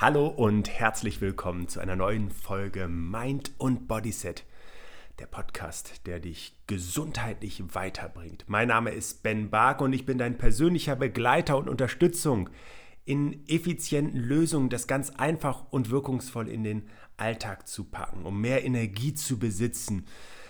Hallo und herzlich willkommen zu einer neuen Folge Mind und Bodyset, der Podcast, der dich gesundheitlich weiterbringt. Mein Name ist Ben Bark und ich bin dein persönlicher Begleiter und Unterstützung in effizienten Lösungen, das ganz einfach und wirkungsvoll in den Alltag zu packen, um mehr Energie zu besitzen,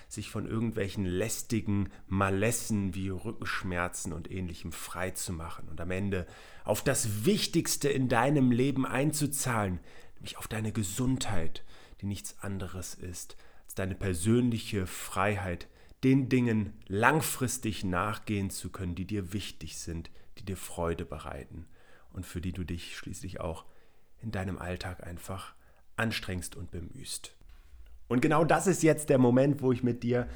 sich von irgendwelchen lästigen Malessen wie Rückenschmerzen und ähnlichem frei zu machen und am Ende auf das Wichtigste in deinem Leben einzuzahlen, nämlich auf deine Gesundheit, die nichts anderes ist als deine persönliche Freiheit, den Dingen langfristig nachgehen zu können, die dir wichtig sind, die dir Freude bereiten und für die du dich schließlich auch in deinem Alltag einfach anstrengst und bemühst. Und genau das ist jetzt der Moment, wo ich mit dir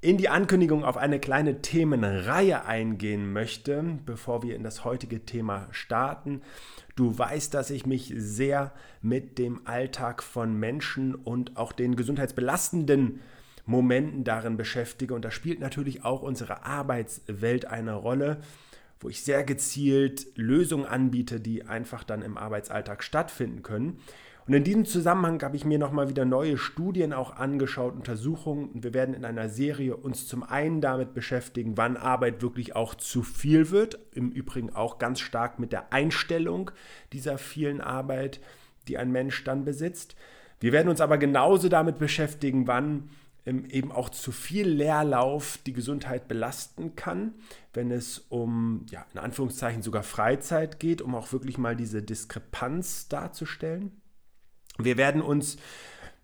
in die Ankündigung auf eine kleine Themenreihe eingehen möchte, bevor wir in das heutige Thema starten. Du weißt, dass ich mich sehr mit dem Alltag von Menschen und auch den gesundheitsbelastenden Momenten darin beschäftige. Und da spielt natürlich auch unsere Arbeitswelt eine Rolle, wo ich sehr gezielt Lösungen anbiete, die einfach dann im Arbeitsalltag stattfinden können. Und in diesem Zusammenhang habe ich mir nochmal wieder neue Studien auch angeschaut, Untersuchungen. Und wir werden in einer Serie uns zum einen damit beschäftigen, wann Arbeit wirklich auch zu viel wird. Im Übrigen auch ganz stark mit der Einstellung dieser vielen Arbeit, die ein Mensch dann besitzt. Wir werden uns aber genauso damit beschäftigen, wann ähm, eben auch zu viel Leerlauf die Gesundheit belasten kann, wenn es um, ja, in Anführungszeichen sogar Freizeit geht, um auch wirklich mal diese Diskrepanz darzustellen. Wir werden uns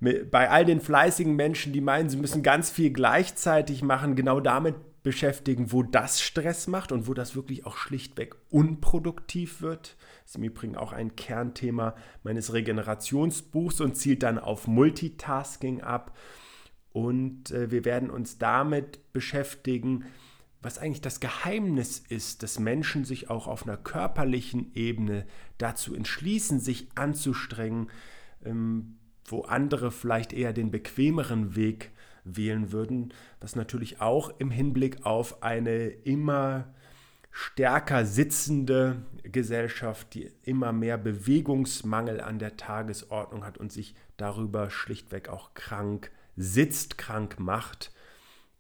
bei all den fleißigen Menschen, die meinen, sie müssen ganz viel gleichzeitig machen, genau damit beschäftigen, wo das Stress macht und wo das wirklich auch schlichtweg unproduktiv wird. Das ist im Übrigen auch ein Kernthema meines Regenerationsbuchs und zielt dann auf Multitasking ab. Und äh, wir werden uns damit beschäftigen, was eigentlich das Geheimnis ist, dass Menschen sich auch auf einer körperlichen Ebene dazu entschließen, sich anzustrengen, wo andere vielleicht eher den bequemeren Weg wählen würden, was natürlich auch im Hinblick auf eine immer stärker sitzende Gesellschaft, die immer mehr Bewegungsmangel an der Tagesordnung hat und sich darüber schlichtweg auch krank sitzt, krank macht,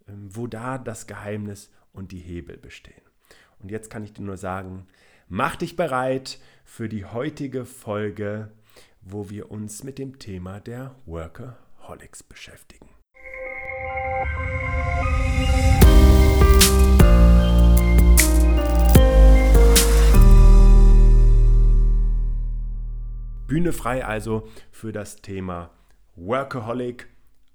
ähm, wo da das Geheimnis und die Hebel bestehen. Und jetzt kann ich dir nur sagen, mach dich bereit für die heutige Folge wo wir uns mit dem Thema der Workaholics beschäftigen. Bühne frei also für das Thema Workaholic,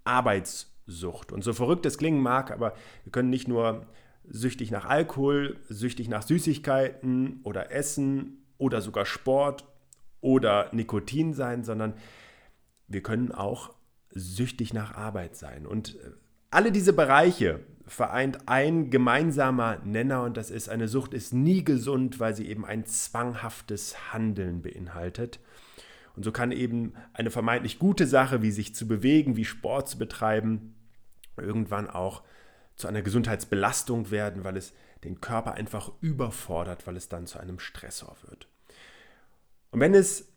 Arbeitssucht. Und so verrückt es klingen mag, aber wir können nicht nur süchtig nach Alkohol, süchtig nach Süßigkeiten oder Essen oder sogar Sport oder Nikotin sein, sondern wir können auch süchtig nach Arbeit sein. Und äh, alle diese Bereiche vereint ein gemeinsamer Nenner und das ist, eine Sucht ist nie gesund, weil sie eben ein zwanghaftes Handeln beinhaltet. Und so kann eben eine vermeintlich gute Sache, wie sich zu bewegen, wie Sport zu betreiben, irgendwann auch zu einer Gesundheitsbelastung werden, weil es den Körper einfach überfordert, weil es dann zu einem Stressor wird. Und wenn es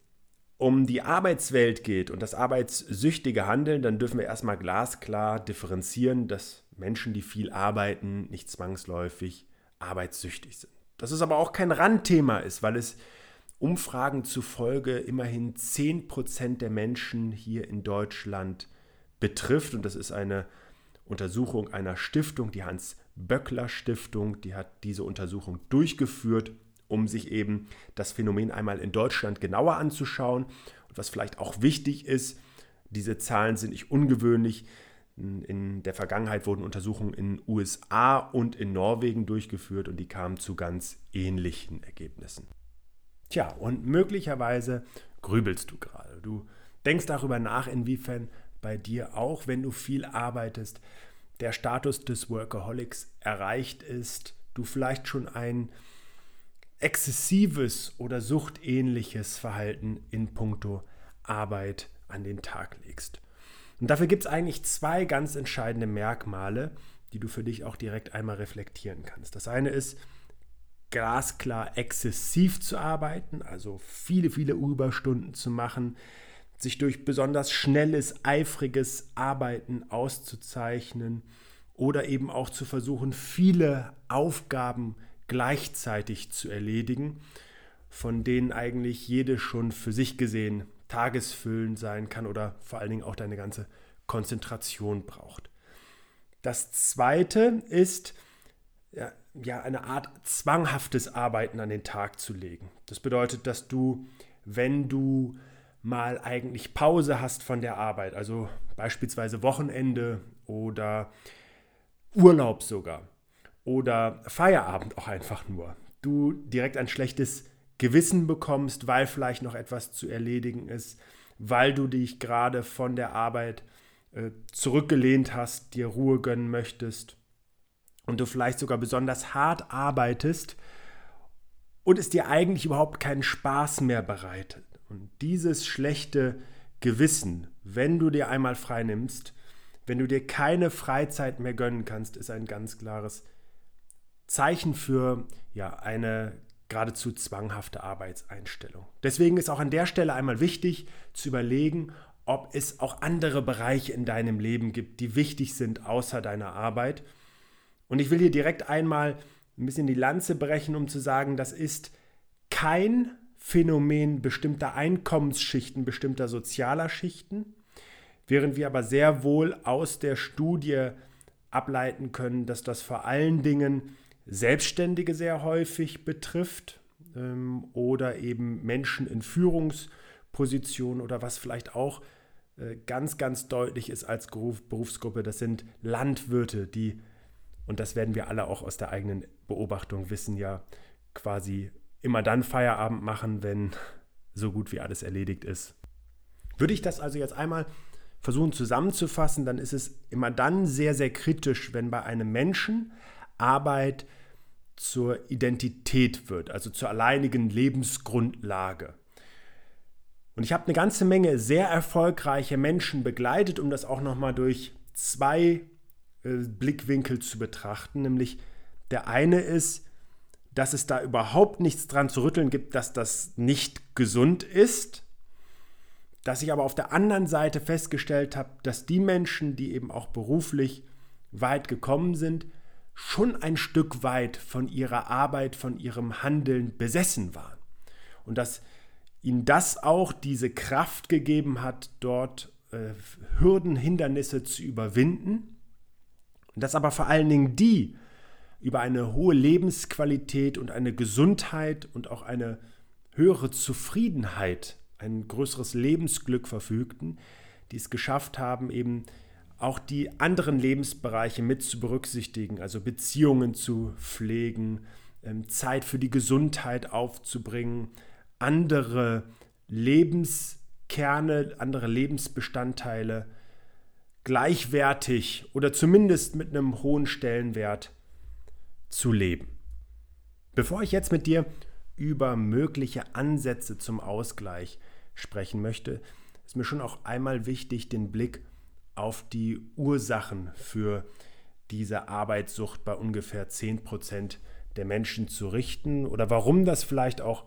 um die Arbeitswelt geht und das arbeitssüchtige Handeln, dann dürfen wir erstmal glasklar differenzieren, dass Menschen, die viel arbeiten, nicht zwangsläufig arbeitssüchtig sind. Dass es aber auch kein Randthema ist, weil es Umfragen zufolge immerhin 10% der Menschen hier in Deutschland betrifft. Und das ist eine Untersuchung einer Stiftung, die Hans-Böckler-Stiftung, die hat diese Untersuchung durchgeführt um sich eben das Phänomen einmal in Deutschland genauer anzuschauen. Und was vielleicht auch wichtig ist, diese Zahlen sind nicht ungewöhnlich. In der Vergangenheit wurden Untersuchungen in USA und in Norwegen durchgeführt und die kamen zu ganz ähnlichen Ergebnissen. Tja, und möglicherweise grübelst du gerade. Du denkst darüber nach, inwiefern bei dir auch, wenn du viel arbeitest, der Status des Workaholics erreicht ist, du vielleicht schon ein exzessives oder suchtähnliches Verhalten in puncto Arbeit an den Tag legst. Und dafür gibt es eigentlich zwei ganz entscheidende Merkmale, die du für dich auch direkt einmal reflektieren kannst. Das eine ist, glasklar exzessiv zu arbeiten, also viele, viele Überstunden zu machen, sich durch besonders schnelles, eifriges Arbeiten auszuzeichnen oder eben auch zu versuchen, viele Aufgaben gleichzeitig zu erledigen, von denen eigentlich jede schon für sich gesehen tagesfüllend sein kann oder vor allen Dingen auch deine ganze Konzentration braucht. Das zweite ist, ja, ja, eine Art zwanghaftes Arbeiten an den Tag zu legen. Das bedeutet, dass du, wenn du mal eigentlich Pause hast von der Arbeit, also beispielsweise Wochenende oder Urlaub sogar oder Feierabend auch einfach nur, du direkt ein schlechtes Gewissen bekommst, weil vielleicht noch etwas zu erledigen ist, weil du dich gerade von der Arbeit äh, zurückgelehnt hast, dir Ruhe gönnen möchtest und du vielleicht sogar besonders hart arbeitest und es dir eigentlich überhaupt keinen Spaß mehr bereitet. Und dieses schlechte Gewissen, wenn du dir einmal frei nimmst, wenn du dir keine Freizeit mehr gönnen kannst, ist ein ganz klares Zeichen für ja, eine geradezu zwanghafte Arbeitseinstellung. Deswegen ist auch an der Stelle einmal wichtig zu überlegen, ob es auch andere Bereiche in deinem Leben gibt, die wichtig sind außer deiner Arbeit. Und ich will hier direkt einmal ein bisschen die Lanze brechen, um zu sagen, das ist kein Phänomen bestimmter Einkommensschichten, bestimmter sozialer Schichten, während wir aber sehr wohl aus der Studie ableiten können, dass das vor allen Dingen Selbstständige sehr häufig betrifft ähm, oder eben Menschen in Führungspositionen oder was vielleicht auch äh, ganz, ganz deutlich ist als Berufsgruppe, das sind Landwirte, die, und das werden wir alle auch aus der eigenen Beobachtung wissen, ja quasi immer dann Feierabend machen, wenn so gut wie alles erledigt ist. Würde ich das also jetzt einmal versuchen zusammenzufassen, dann ist es immer dann sehr, sehr kritisch, wenn bei einem Menschen Arbeit zur Identität wird, also zur alleinigen Lebensgrundlage. Und ich habe eine ganze Menge sehr erfolgreiche Menschen begleitet, um das auch nochmal durch zwei äh, Blickwinkel zu betrachten. Nämlich der eine ist, dass es da überhaupt nichts dran zu rütteln gibt, dass das nicht gesund ist. Dass ich aber auf der anderen Seite festgestellt habe, dass die Menschen, die eben auch beruflich weit gekommen sind, schon ein Stück weit von ihrer Arbeit, von ihrem Handeln besessen waren. Und dass ihnen das auch diese Kraft gegeben hat, dort äh, Hürden, Hindernisse zu überwinden. Und dass aber vor allen Dingen die über eine hohe Lebensqualität und eine Gesundheit und auch eine höhere Zufriedenheit, ein größeres Lebensglück verfügten, die es geschafft haben, eben auch die anderen Lebensbereiche mit zu berücksichtigen, also Beziehungen zu pflegen, ähm, Zeit für die Gesundheit aufzubringen, andere Lebenskerne, andere Lebensbestandteile gleichwertig oder zumindest mit einem hohen Stellenwert zu leben. Bevor ich jetzt mit dir über mögliche Ansätze zum Ausgleich sprechen möchte, ist mir schon auch einmal wichtig, den Blick auf die Ursachen für diese Arbeitssucht bei ungefähr 10% der Menschen zu richten oder warum das vielleicht auch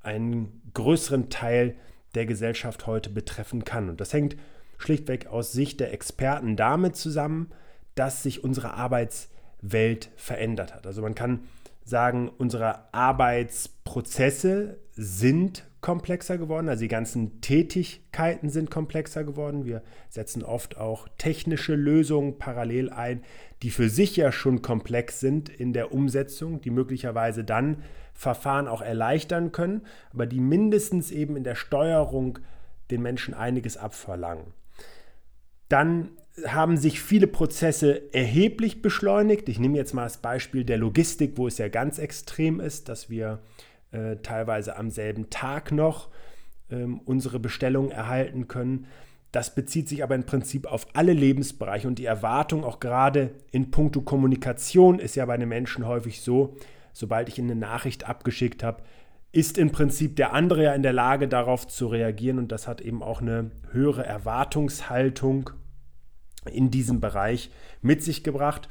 einen größeren Teil der Gesellschaft heute betreffen kann. Und das hängt schlichtweg aus Sicht der Experten damit zusammen, dass sich unsere Arbeitswelt verändert hat. Also man kann sagen, unsere Arbeitsprozesse sind komplexer geworden, also die ganzen Tätigkeiten sind komplexer geworden. Wir setzen oft auch technische Lösungen parallel ein, die für sich ja schon komplex sind in der Umsetzung, die möglicherweise dann Verfahren auch erleichtern können, aber die mindestens eben in der Steuerung den Menschen einiges abverlangen. Dann haben sich viele Prozesse erheblich beschleunigt. Ich nehme jetzt mal das Beispiel der Logistik, wo es ja ganz extrem ist, dass wir äh, teilweise am selben Tag noch ähm, unsere Bestellung erhalten können. Das bezieht sich aber im Prinzip auf alle Lebensbereiche und die Erwartung auch gerade in puncto Kommunikation ist ja bei den Menschen häufig so, sobald ich eine Nachricht abgeschickt habe, ist im Prinzip der andere ja in der Lage darauf zu reagieren und das hat eben auch eine höhere Erwartungshaltung in diesem Bereich mit sich gebracht.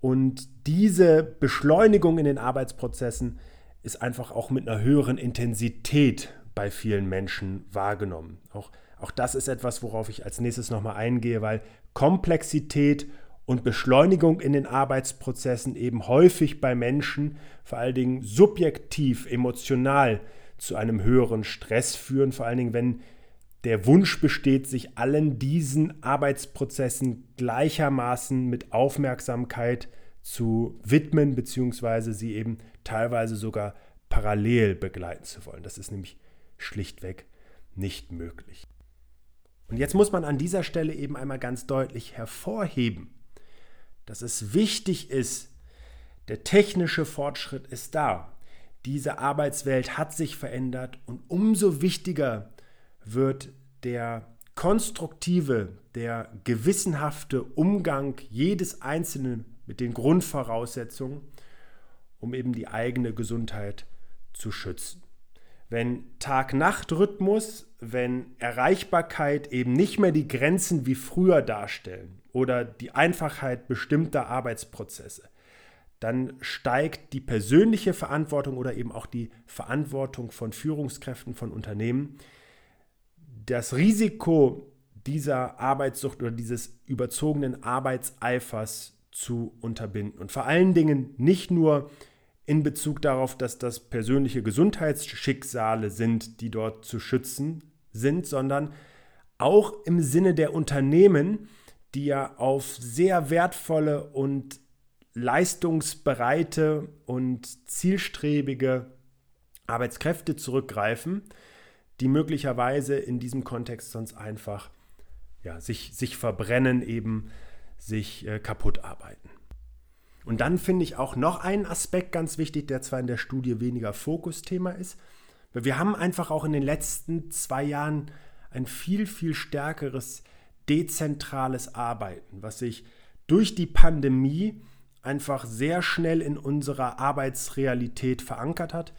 Und diese Beschleunigung in den Arbeitsprozessen ist einfach auch mit einer höheren Intensität bei vielen Menschen wahrgenommen. Auch, auch das ist etwas, worauf ich als nächstes nochmal eingehe, weil Komplexität und Beschleunigung in den Arbeitsprozessen eben häufig bei Menschen, vor allen Dingen subjektiv, emotional, zu einem höheren Stress führen, vor allen Dingen, wenn der Wunsch besteht, sich allen diesen Arbeitsprozessen gleichermaßen mit Aufmerksamkeit zu widmen, beziehungsweise sie eben teilweise sogar parallel begleiten zu wollen. Das ist nämlich schlichtweg nicht möglich. Und jetzt muss man an dieser Stelle eben einmal ganz deutlich hervorheben, dass es wichtig ist, der technische Fortschritt ist da. Diese Arbeitswelt hat sich verändert und umso wichtiger wird der konstruktive, der gewissenhafte Umgang jedes Einzelnen mit den Grundvoraussetzungen, um eben die eigene Gesundheit zu schützen. Wenn Tag-Nacht-Rhythmus, wenn Erreichbarkeit eben nicht mehr die Grenzen wie früher darstellen oder die Einfachheit bestimmter Arbeitsprozesse, dann steigt die persönliche Verantwortung oder eben auch die Verantwortung von Führungskräften von Unternehmen. Das Risiko dieser Arbeitssucht oder dieses überzogenen Arbeitseifers zu unterbinden. Und vor allen Dingen nicht nur in Bezug darauf, dass das persönliche Gesundheitsschicksale sind, die dort zu schützen sind, sondern auch im Sinne der Unternehmen, die ja auf sehr wertvolle und leistungsbereite und zielstrebige Arbeitskräfte zurückgreifen, die möglicherweise in diesem Kontext sonst einfach ja, sich, sich verbrennen, eben sich äh, kaputt arbeiten. Und dann finde ich auch noch einen Aspekt ganz wichtig, der zwar in der Studie weniger Fokusthema ist, weil wir haben einfach auch in den letzten zwei Jahren ein viel, viel stärkeres dezentrales Arbeiten, was sich durch die Pandemie einfach sehr schnell in unserer Arbeitsrealität verankert hat.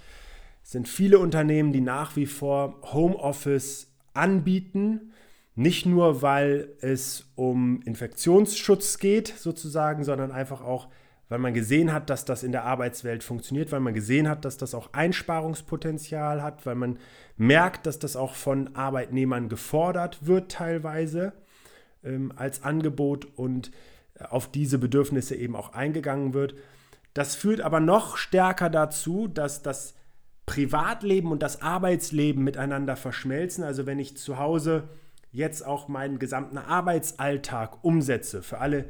Sind viele Unternehmen, die nach wie vor Homeoffice anbieten, nicht nur weil es um Infektionsschutz geht sozusagen, sondern einfach auch weil man gesehen hat, dass das in der Arbeitswelt funktioniert, weil man gesehen hat, dass das auch Einsparungspotenzial hat, weil man merkt, dass das auch von Arbeitnehmern gefordert wird teilweise ähm, als Angebot und auf diese Bedürfnisse eben auch eingegangen wird. Das führt aber noch stärker dazu, dass das Privatleben und das Arbeitsleben miteinander verschmelzen. Also wenn ich zu Hause jetzt auch meinen gesamten Arbeitsalltag umsetze, für alle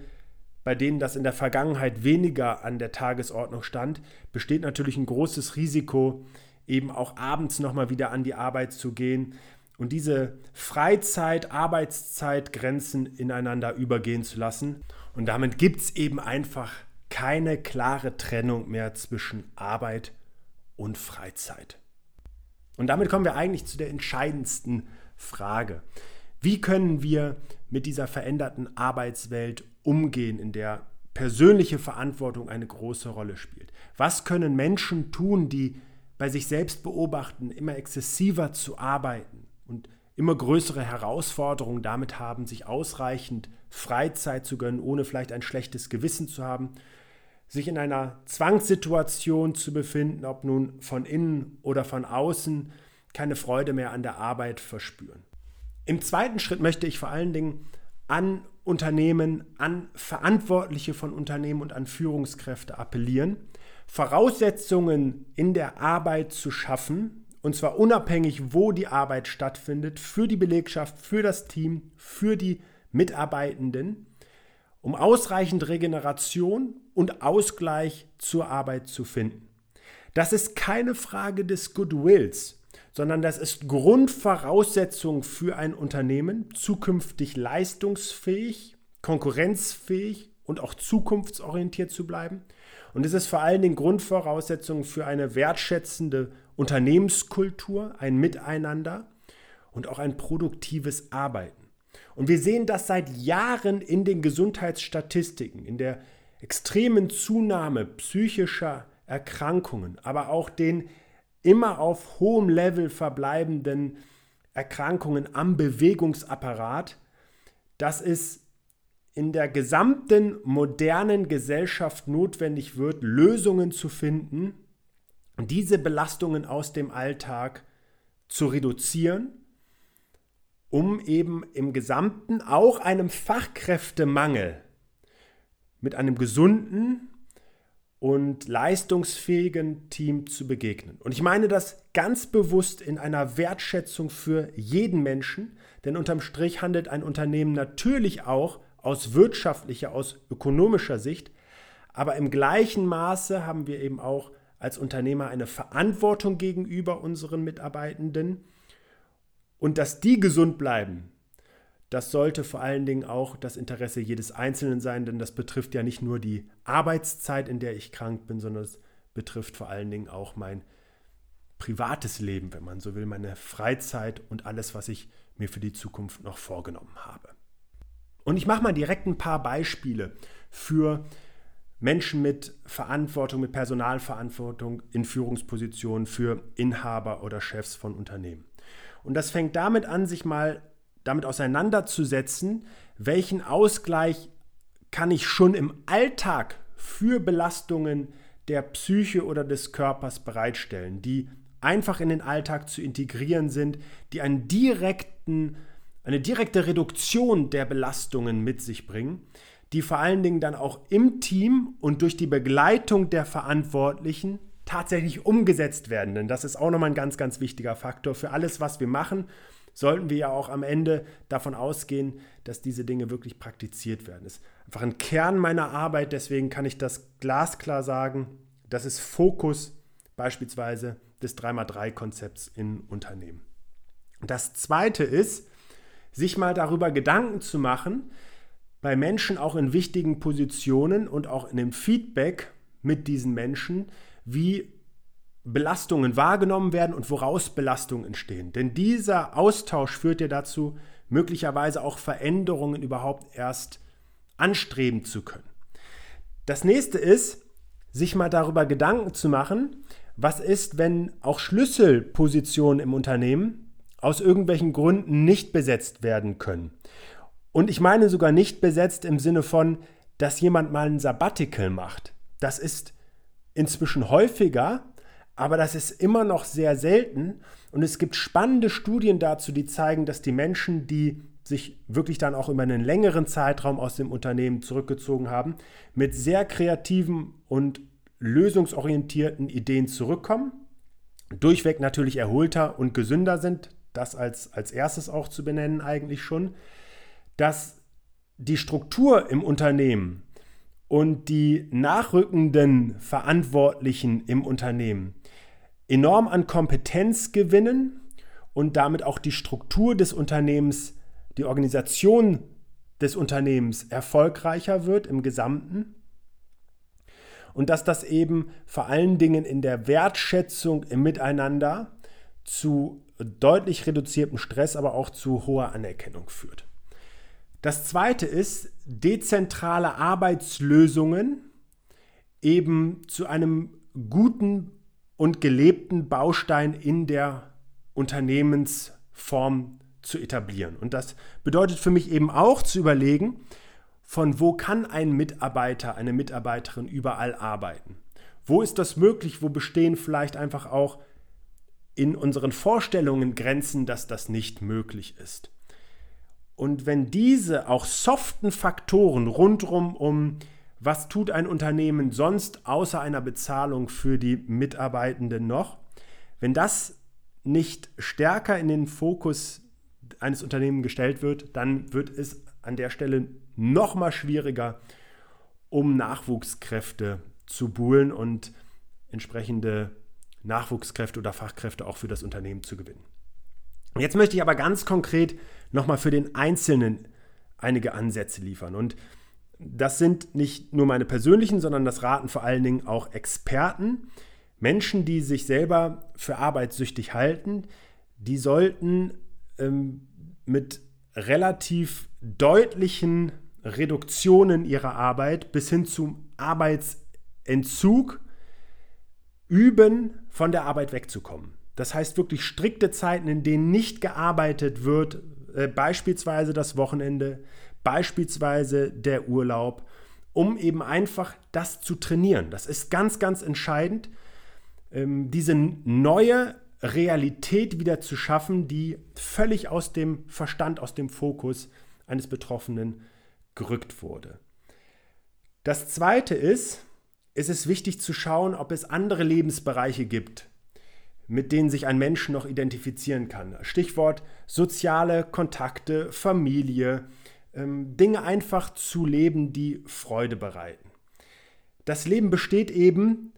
bei denen das in der Vergangenheit weniger an der Tagesordnung stand, besteht natürlich ein großes Risiko, eben auch abends nochmal wieder an die Arbeit zu gehen und diese Freizeit-Arbeitszeit-Grenzen ineinander übergehen zu lassen. Und damit gibt es eben einfach keine klare Trennung mehr zwischen Arbeit und Freizeit. Und damit kommen wir eigentlich zu der entscheidendsten Frage. Wie können wir mit dieser veränderten Arbeitswelt umgehen, in der persönliche Verantwortung eine große Rolle spielt? Was können Menschen tun, die bei sich selbst beobachten, immer exzessiver zu arbeiten und immer größere Herausforderungen damit haben, sich ausreichend Freizeit zu gönnen, ohne vielleicht ein schlechtes Gewissen zu haben, sich in einer Zwangssituation zu befinden, ob nun von innen oder von außen, keine Freude mehr an der Arbeit verspüren. Im zweiten Schritt möchte ich vor allen Dingen an Unternehmen, an Verantwortliche von Unternehmen und an Führungskräfte appellieren, Voraussetzungen in der Arbeit zu schaffen, und zwar unabhängig, wo die Arbeit stattfindet, für die Belegschaft, für das Team, für die Mitarbeitenden, um ausreichend Regeneration und Ausgleich zur Arbeit zu finden. Das ist keine Frage des Goodwills, sondern das ist Grundvoraussetzung für ein Unternehmen, zukünftig leistungsfähig, konkurrenzfähig und auch zukunftsorientiert zu bleiben. Und es ist vor allen Dingen Grundvoraussetzung für eine wertschätzende Unternehmenskultur, ein Miteinander und auch ein produktives Arbeiten. Und wir sehen das seit Jahren in den Gesundheitsstatistiken, in der extremen Zunahme psychischer Erkrankungen, aber auch den immer auf hohem Level verbleibenden Erkrankungen am Bewegungsapparat, dass es in der gesamten modernen Gesellschaft notwendig wird, Lösungen zu finden, diese Belastungen aus dem Alltag zu reduzieren, um eben im Gesamten auch einem Fachkräftemangel mit einem gesunden und leistungsfähigen Team zu begegnen. Und ich meine das ganz bewusst in einer Wertschätzung für jeden Menschen, denn unterm Strich handelt ein Unternehmen natürlich auch aus wirtschaftlicher, aus ökonomischer Sicht, aber im gleichen Maße haben wir eben auch als Unternehmer eine Verantwortung gegenüber unseren Mitarbeitenden und dass die gesund bleiben, das sollte vor allen Dingen auch das Interesse jedes Einzelnen sein, denn das betrifft ja nicht nur die Arbeitszeit, in der ich krank bin, sondern es betrifft vor allen Dingen auch mein privates Leben, wenn man so will, meine Freizeit und alles, was ich mir für die Zukunft noch vorgenommen habe. Und ich mache mal direkt ein paar Beispiele für Menschen mit Verantwortung, mit Personalverantwortung in Führungspositionen für Inhaber oder Chefs von Unternehmen. Und das fängt damit an, sich mal damit auseinanderzusetzen, welchen Ausgleich kann ich schon im Alltag für Belastungen der Psyche oder des Körpers bereitstellen, die einfach in den Alltag zu integrieren sind, die einen direkten, eine direkte Reduktion der Belastungen mit sich bringen, die vor allen Dingen dann auch im Team und durch die Begleitung der Verantwortlichen tatsächlich umgesetzt werden. Denn das ist auch nochmal ein ganz, ganz wichtiger Faktor für alles, was wir machen sollten wir ja auch am Ende davon ausgehen, dass diese Dinge wirklich praktiziert werden. Das ist einfach ein Kern meiner Arbeit, deswegen kann ich das glasklar sagen. Das ist Fokus beispielsweise des 3x3-Konzepts in Unternehmen. Das zweite ist, sich mal darüber Gedanken zu machen, bei Menschen auch in wichtigen Positionen und auch in dem Feedback mit diesen Menschen, wie Belastungen wahrgenommen werden und woraus Belastungen entstehen. Denn dieser Austausch führt ja dazu, möglicherweise auch Veränderungen überhaupt erst anstreben zu können. Das nächste ist, sich mal darüber Gedanken zu machen, was ist, wenn auch Schlüsselpositionen im Unternehmen aus irgendwelchen Gründen nicht besetzt werden können. Und ich meine sogar nicht besetzt im Sinne von, dass jemand mal ein Sabbatical macht. Das ist inzwischen häufiger, aber das ist immer noch sehr selten. Und es gibt spannende Studien dazu, die zeigen, dass die Menschen, die sich wirklich dann auch über einen längeren Zeitraum aus dem Unternehmen zurückgezogen haben, mit sehr kreativen und lösungsorientierten Ideen zurückkommen, durchweg natürlich erholter und gesünder sind, das als, als erstes auch zu benennen eigentlich schon, dass die Struktur im Unternehmen und die nachrückenden Verantwortlichen im Unternehmen enorm an Kompetenz gewinnen und damit auch die Struktur des Unternehmens, die Organisation des Unternehmens erfolgreicher wird im Gesamten. Und dass das eben vor allen Dingen in der Wertschätzung im Miteinander zu deutlich reduziertem Stress, aber auch zu hoher Anerkennung führt. Das zweite ist, dezentrale Arbeitslösungen eben zu einem guten und gelebten Baustein in der Unternehmensform zu etablieren. Und das bedeutet für mich eben auch zu überlegen, von wo kann ein Mitarbeiter, eine Mitarbeiterin überall arbeiten? Wo ist das möglich? Wo bestehen vielleicht einfach auch in unseren Vorstellungen Grenzen, dass das nicht möglich ist? Und wenn diese auch soften Faktoren rundherum um was tut ein Unternehmen sonst außer einer Bezahlung für die Mitarbeitenden noch? Wenn das nicht stärker in den Fokus eines Unternehmens gestellt wird, dann wird es an der Stelle noch mal schwieriger, um Nachwuchskräfte zu buhlen und entsprechende Nachwuchskräfte oder Fachkräfte auch für das Unternehmen zu gewinnen. Jetzt möchte ich aber ganz konkret noch mal für den Einzelnen einige Ansätze liefern. Und das sind nicht nur meine persönlichen, sondern das raten vor allen Dingen auch Experten. Menschen, die sich selber für arbeitssüchtig halten, die sollten ähm, mit relativ deutlichen Reduktionen ihrer Arbeit bis hin zum Arbeitsentzug üben, von der Arbeit wegzukommen. Das heißt wirklich strikte Zeiten, in denen nicht gearbeitet wird, äh, beispielsweise das Wochenende, beispielsweise der Urlaub, um eben einfach das zu trainieren. Das ist ganz, ganz entscheidend, ähm, diese neue Realität wieder zu schaffen, die völlig aus dem Verstand, aus dem Fokus eines Betroffenen gerückt wurde. Das Zweite ist, es ist wichtig zu schauen, ob es andere Lebensbereiche gibt, mit denen sich ein Mensch noch identifizieren kann. Stichwort soziale Kontakte, Familie, ähm, Dinge einfach zu leben, die Freude bereiten. Das Leben besteht eben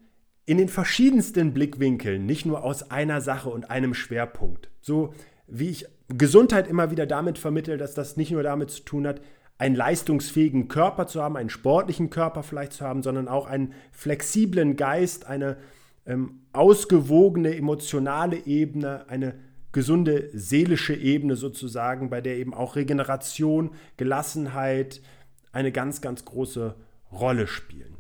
in den verschiedensten Blickwinkeln, nicht nur aus einer Sache und einem Schwerpunkt. So wie ich Gesundheit immer wieder damit vermittle, dass das nicht nur damit zu tun hat, einen leistungsfähigen Körper zu haben, einen sportlichen Körper vielleicht zu haben, sondern auch einen flexiblen Geist, eine ähm, ausgewogene emotionale Ebene, eine gesunde seelische Ebene sozusagen, bei der eben auch Regeneration, Gelassenheit eine ganz, ganz große Rolle spielen.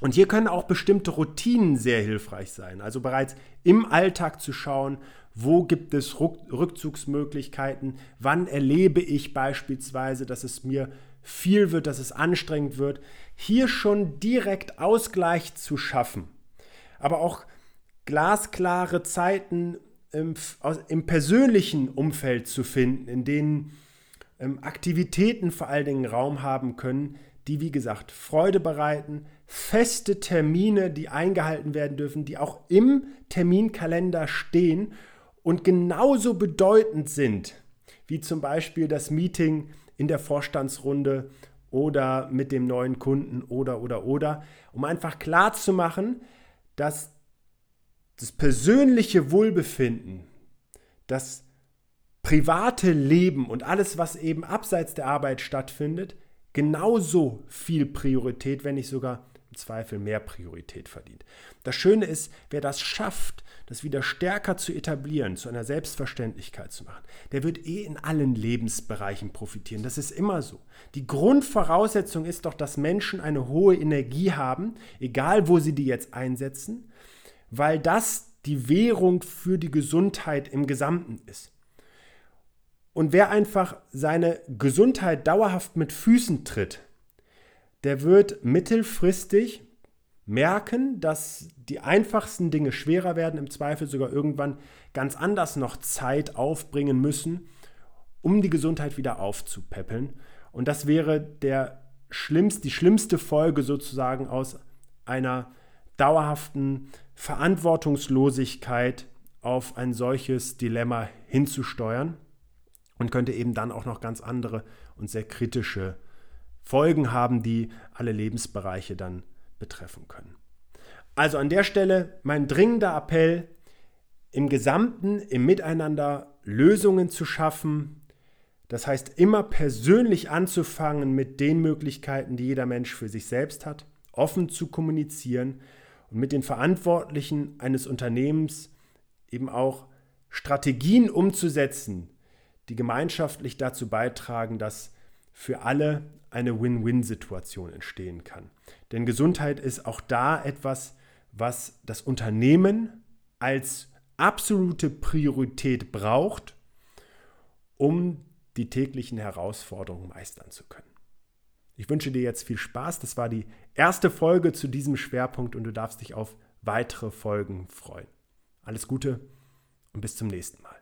Und hier können auch bestimmte Routinen sehr hilfreich sein. Also bereits im Alltag zu schauen, wo gibt es Rückzugsmöglichkeiten, wann erlebe ich beispielsweise, dass es mir viel wird, dass es anstrengend wird. Hier schon direkt Ausgleich zu schaffen, aber auch glasklare Zeiten im, im persönlichen Umfeld zu finden, in denen ähm, Aktivitäten vor allen Dingen Raum haben können, die, wie gesagt, Freude bereiten, feste Termine, die eingehalten werden dürfen, die auch im Terminkalender stehen und genauso bedeutend sind, wie zum Beispiel das Meeting in der Vorstandsrunde oder mit dem neuen Kunden oder oder oder, um einfach klar zu machen, dass das persönliche Wohlbefinden, das private Leben und alles, was eben abseits der Arbeit stattfindet, genauso viel Priorität, wenn nicht sogar im Zweifel mehr Priorität verdient. Das Schöne ist, wer das schafft, das wieder stärker zu etablieren, zu einer Selbstverständlichkeit zu machen, der wird eh in allen Lebensbereichen profitieren. Das ist immer so. Die Grundvoraussetzung ist doch, dass Menschen eine hohe Energie haben, egal wo sie die jetzt einsetzen, weil das die Währung für die Gesundheit im Gesamten ist. Und wer einfach seine Gesundheit dauerhaft mit Füßen tritt, der wird mittelfristig merken, dass die einfachsten Dinge schwerer werden, im Zweifel sogar irgendwann ganz anders noch Zeit aufbringen müssen, um die Gesundheit wieder aufzupäppeln. Und das wäre der schlimmst, die schlimmste Folge sozusagen aus einer dauerhaften Verantwortungslosigkeit auf ein solches Dilemma hinzusteuern und könnte eben dann auch noch ganz andere und sehr kritische Folgen haben, die alle Lebensbereiche dann betreffen können. Also an der Stelle mein dringender Appell, im Gesamten, im Miteinander Lösungen zu schaffen. Das heißt, immer persönlich anzufangen mit den Möglichkeiten, die jeder Mensch für sich selbst hat, offen zu kommunizieren und mit den Verantwortlichen eines Unternehmens eben auch Strategien umzusetzen, die gemeinschaftlich dazu beitragen, dass für alle eine Win-Win-Situation entstehen kann. Denn Gesundheit ist auch da etwas, was das Unternehmen als absolute Priorität braucht, um die täglichen Herausforderungen meistern zu können. Ich wünsche dir jetzt viel Spaß. Das war die erste Folge zu diesem Schwerpunkt und du darfst dich auf weitere Folgen freuen. Alles Gute und bis zum nächsten Mal.